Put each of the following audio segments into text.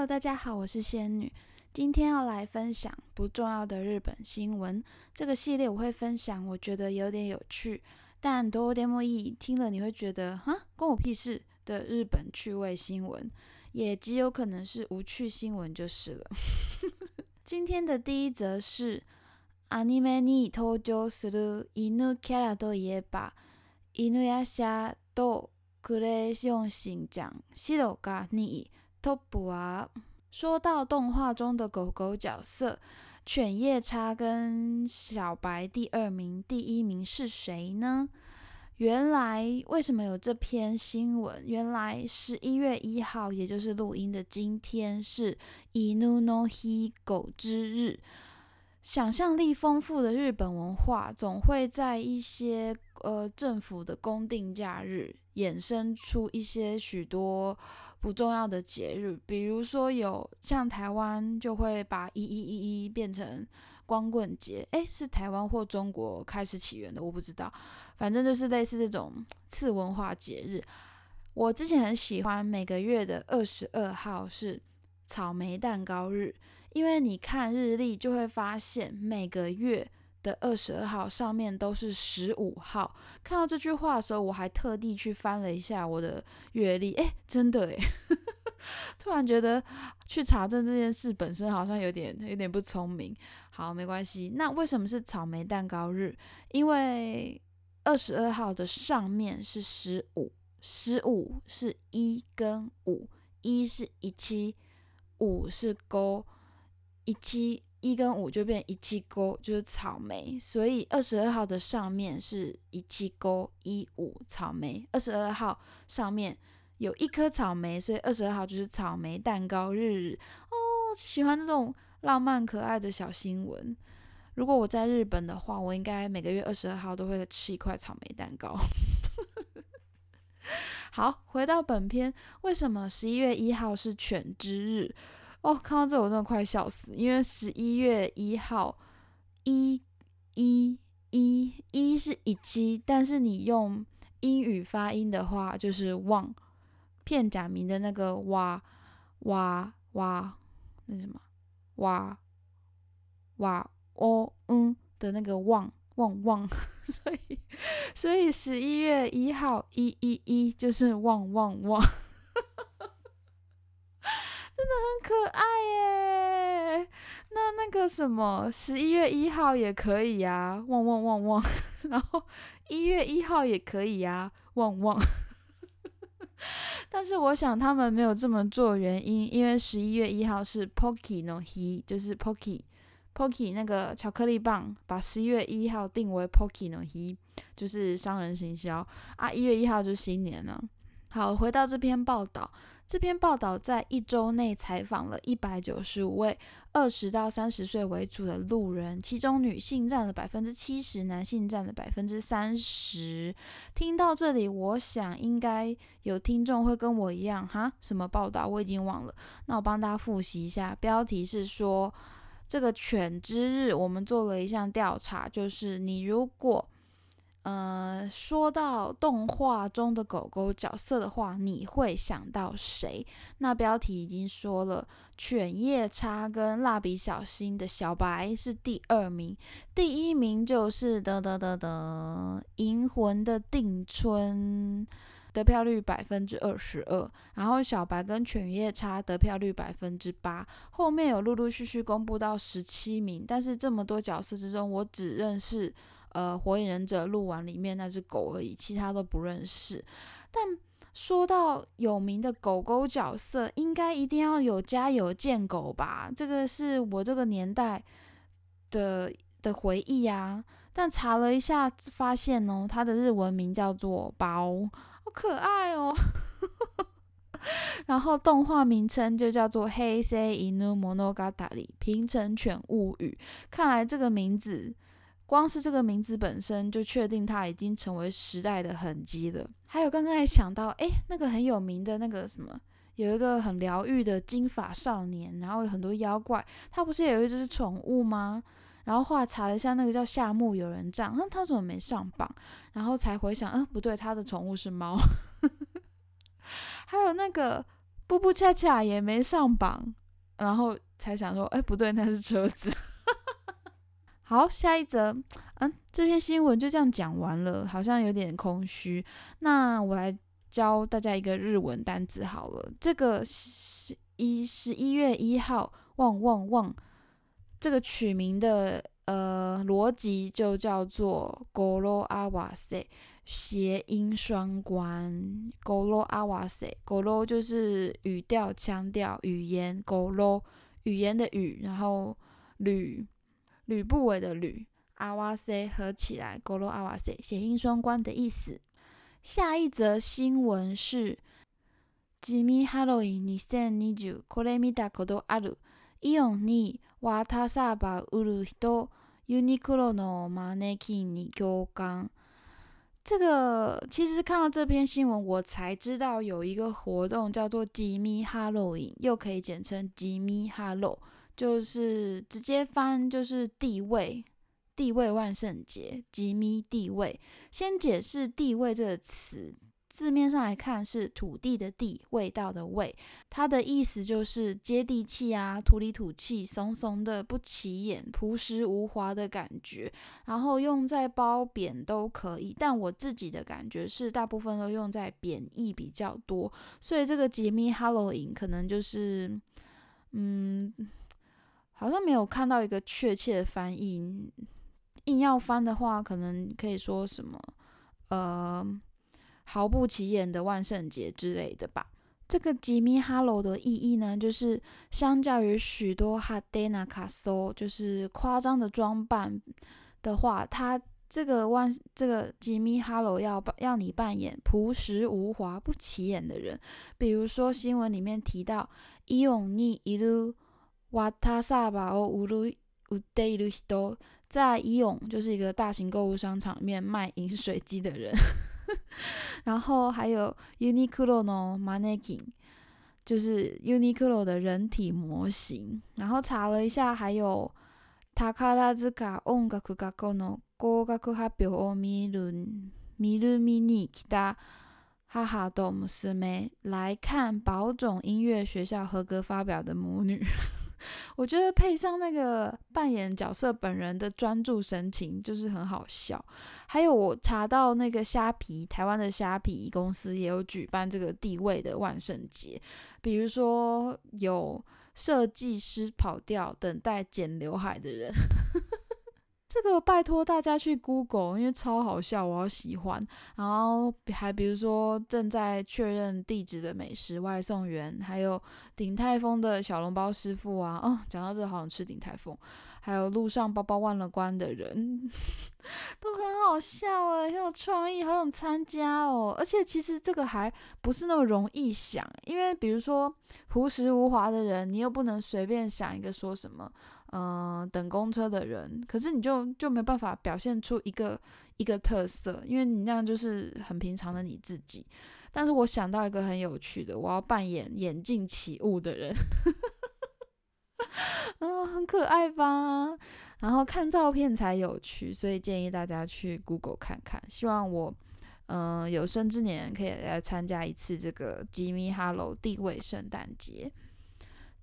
Hello，大家好，我是仙女。今天要来分享不重要的日本新闻。这个系列我会分享我觉得有点有趣，但多有点莫意听了你会觉得哈关我屁事的日本趣味新闻，也极有可能是无趣新闻就是了。今天的第一则是アニメに登場する犬キャラといえば犬やシとクレヨンしんちゃん、白が2位。 Top 啊！说到动画中的狗狗角色，犬夜叉跟小白第二名，第一名是谁呢？原来为什么有这篇新闻？原来十一月一号，也就是录音的今天，是 Inu no Hi 狗之日。想象力丰富的日本文化，总会在一些呃政府的公定假日，衍生出一些许多不重要的节日。比如说，有像台湾就会把一一一一变成光棍节，诶，是台湾或中国开始起源的，我不知道。反正就是类似这种次文化节日。我之前很喜欢每个月的二十二号是草莓蛋糕日。因为你看日历就会发现，每个月的二十二号上面都是十五号。看到这句话的时候，我还特地去翻了一下我的月历，哎，真的哎，突然觉得去查证这件事本身好像有点有点不聪明。好，没关系。那为什么是草莓蛋糕日？因为二十二号的上面是十五，十五是一跟五，一是一七，五是勾。一七一跟五就变一七勾，就是草莓，所以二十二号的上面是一七勾一五草莓。二十二号上面有一颗草莓，所以二十二号就是草莓蛋糕日哦。喜欢这种浪漫可爱的小新闻。如果我在日本的话，我应该每个月二十二号都会吃一块草莓蛋糕。好，回到本片，为什么十一月一号是犬之日？哦，看到这我真的快笑死，因为十一月一号，一、一、一、一是一七，但是你用英语发音的话就是旺，片假名的那个哇哇哇，那什么哇哇哦嗯的那个旺旺旺，所以所以十一月一号一一一就是旺旺旺。真的很可爱耶！那那个什么，十一月一号也可以呀，旺旺旺旺。然后一月一号也可以呀，旺旺。但是我想他们没有这么做，原因因为十一月一号是 Pocky no He，就是 Pocky Pocky 那个巧克力棒，把十一月一号定为 Pocky no He，就是商人行销啊。一月一号就是新年了。好，回到这篇报道。这篇报道在一周内采访了一百九十五位二十到三十岁为主的路人，其中女性占了百分之七十，男性占了百分之三十。听到这里，我想应该有听众会跟我一样，哈，什么报道？我已经忘了。那我帮大家复习一下，标题是说这个犬之日，我们做了一项调查，就是你如果。呃，说到动画中的狗狗角色的话，你会想到谁？那标题已经说了，犬夜叉跟蜡笔小新的小白是第二名，第一名就是得得得得银魂的定春，得票率百分之二十二，然后小白跟犬夜叉得票率百分之八，后面有陆陆续续公布到十七名，但是这么多角色之中，我只认识。呃，火影忍者录完里面那只狗而已，其他都不认识。但说到有名的狗狗角色，应该一定要有家有贱狗吧？这个是我这个年代的的回忆啊。但查了一下，发现哦，它的日文名叫做包，好可爱哦。然后动画名称就叫做《黑色犬物語》平成犬物语。看来这个名字。光是这个名字本身就确定它已经成为时代的痕迹了。还有刚刚还想到，哎，那个很有名的那个什么，有一个很疗愈的金发少年，然后有很多妖怪，他不是有一只宠物吗？然后后来查了一下，那个叫夏目友人帐，那他怎么没上榜？然后才回想，嗯，不对，他的宠物是猫。还有那个布布恰恰也没上榜，然后才想说，哎，不对，那是车子。好，下一则，嗯，这篇新闻就这样讲完了，好像有点空虚。那我来教大家一个日文单词好了，这个十一十一月一号，旺旺旺，这个取名的呃逻辑就叫做 “goro awase”，谐音双关。“goro awase”，“goro” 就是语调、腔调、语言，“goro” 语言的语，然后吕。吕不韦的吕，阿瓦塞合起来，勾罗阿瓦塞，谐音双关的意思。下一则新闻是，吉米哈罗伊尼森尼九，これ見たことある。イオンに渡さば売る人、ユニクロのマネキンに共感。这个其实看到这篇新闻，我才知道有一个活动叫做吉米哈罗伊，又可以简称吉米哈罗。 就是直接翻，就是地位，地位万圣节，吉米地位。先解释地位这个词，字面上来看是土地的地，味道的味，它的意思就是接地气啊，土里土气，怂怂的，不起眼，朴实无华的感觉。然后用在褒贬都可以，但我自己的感觉是，大部分都用在贬义比较多。所以这个吉米 Halloween 可能就是，嗯。好像没有看到一个确切的翻译，硬要翻的话，可能可以说什么，呃，毫不起眼的万圣节之类的吧。这个吉米哈罗的意义呢，就是相较于许多哈德纳卡索，就是夸张的装扮的话，他这个万这个吉米哈罗要要你扮演朴实无华、不起眼的人。比如说新闻里面提到伊永尼一路。瓦塔萨巴哦，乌鲁乌德伊鲁西多，在伊永就是一个大型购物商场里面卖饮水机的人，然后还有 Uniqlo 呢，Mannequin，就是 Uniqlo 的人体模型。然后查了一下，还有塔卡拉兹卡音楽学校の合格発表を見る見る見に来た哈哈多姆斯梅来看宝冢音乐学校合格发表的母女。 我觉得配上那个扮演角色本人的专注神情，就是很好笑。还有我查到那个虾皮，台湾的虾皮公司也有举办这个地位的万圣节，比如说有设计师跑掉等待剪刘海的人。这个拜托大家去 Google，因为超好笑，我好喜欢。然后还比如说正在确认地址的美食外送员，还有鼎泰丰的小笼包师傅啊。哦，讲到这好想吃鼎泰丰。还有路上包包忘了关的人，都很好笑哎，很有创意，好想参加哦。而且其实这个还不是那么容易想，因为比如说朴实无华的人，你又不能随便想一个说什么。嗯，等公车的人，可是你就就没办法表现出一个一个特色，因为你那样就是很平常的你自己。但是我想到一个很有趣的，我要扮演眼镜起雾的人，嗯，很可爱吧？然后看照片才有趣，所以建议大家去 Google 看看。希望我，嗯，有生之年可以来参加一次这个吉米哈喽地位圣诞节。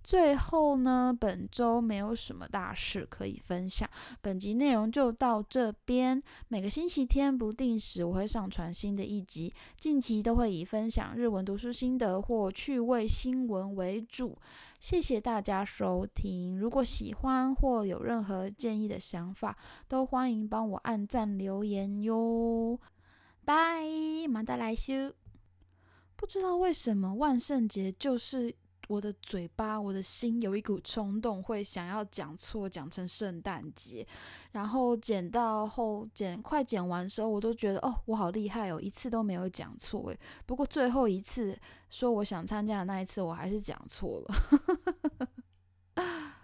最后呢，本周没有什么大事可以分享，本集内容就到这边。每个星期天不定时我会上传新的一集，近期都会以分享日文读书心得或趣味新闻为主。谢谢大家收听，如果喜欢或有任何建议的想法，都欢迎帮我按赞留言哟。拜，马达来修。不知道为什么万圣节就是。我的嘴巴，我的心有一股冲动，会想要讲错，讲成圣诞节。然后剪到后剪快剪完的时候，我都觉得哦，我好厉害哦，一次都没有讲错诶。不过最后一次说我想参加的那一次，我还是讲错了。